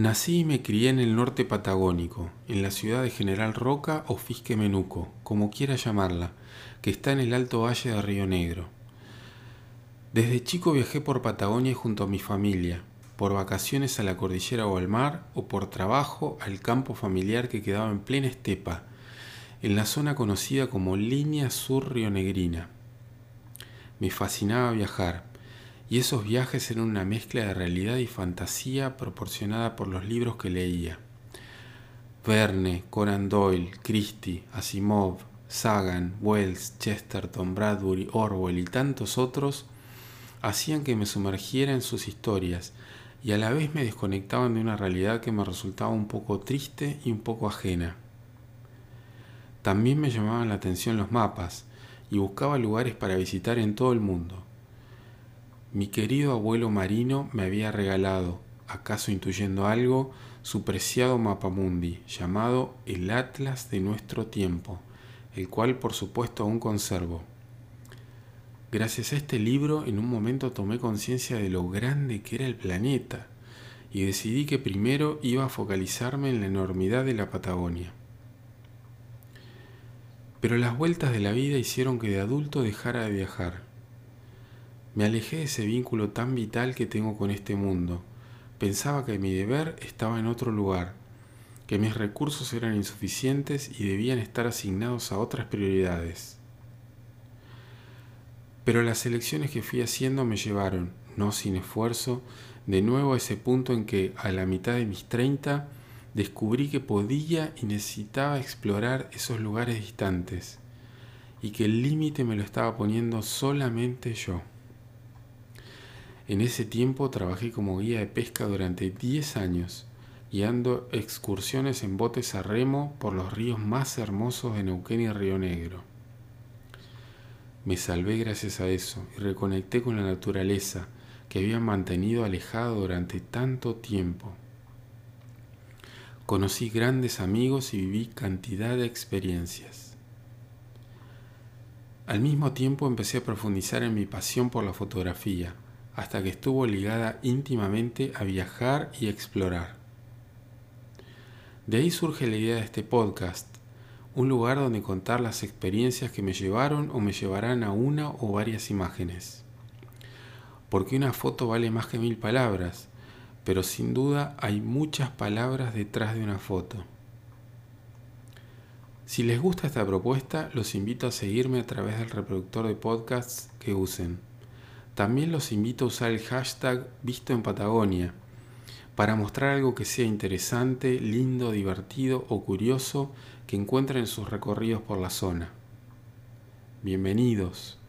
Nací y me crié en el norte patagónico, en la ciudad de General Roca o Fisque Menuco, como quiera llamarla, que está en el alto valle de Río Negro. Desde chico viajé por Patagonia junto a mi familia, por vacaciones a la cordillera o al mar, o por trabajo al campo familiar que quedaba en plena estepa, en la zona conocida como Línea Sur Rionegrina. Me fascinaba viajar, y esos viajes eran una mezcla de realidad y fantasía proporcionada por los libros que leía. Verne, Conan Doyle, Christie, Asimov, Sagan, Wells, Chesterton, Bradbury, Orwell y tantos otros hacían que me sumergiera en sus historias y a la vez me desconectaban de una realidad que me resultaba un poco triste y un poco ajena. También me llamaban la atención los mapas y buscaba lugares para visitar en todo el mundo. Mi querido abuelo marino me había regalado, acaso intuyendo algo, su preciado mapamundi, llamado el Atlas de nuestro tiempo, el cual por supuesto aún conservo. Gracias a este libro en un momento tomé conciencia de lo grande que era el planeta y decidí que primero iba a focalizarme en la enormidad de la Patagonia. Pero las vueltas de la vida hicieron que de adulto dejara de viajar me alejé de ese vínculo tan vital que tengo con este mundo. Pensaba que mi deber estaba en otro lugar, que mis recursos eran insuficientes y debían estar asignados a otras prioridades. Pero las elecciones que fui haciendo me llevaron, no sin esfuerzo, de nuevo a ese punto en que, a la mitad de mis treinta, descubrí que podía y necesitaba explorar esos lugares distantes, y que el límite me lo estaba poniendo solamente yo. En ese tiempo trabajé como guía de pesca durante 10 años, guiando excursiones en botes a remo por los ríos más hermosos de Neuquén y Río Negro. Me salvé gracias a eso y reconecté con la naturaleza que había mantenido alejado durante tanto tiempo. Conocí grandes amigos y viví cantidad de experiencias. Al mismo tiempo empecé a profundizar en mi pasión por la fotografía hasta que estuvo ligada íntimamente a viajar y explorar. De ahí surge la idea de este podcast, un lugar donde contar las experiencias que me llevaron o me llevarán a una o varias imágenes. Porque una foto vale más que mil palabras, pero sin duda hay muchas palabras detrás de una foto. Si les gusta esta propuesta, los invito a seguirme a través del reproductor de podcasts que usen. También los invito a usar el hashtag Visto en Patagonia para mostrar algo que sea interesante, lindo, divertido o curioso que encuentren en sus recorridos por la zona. Bienvenidos.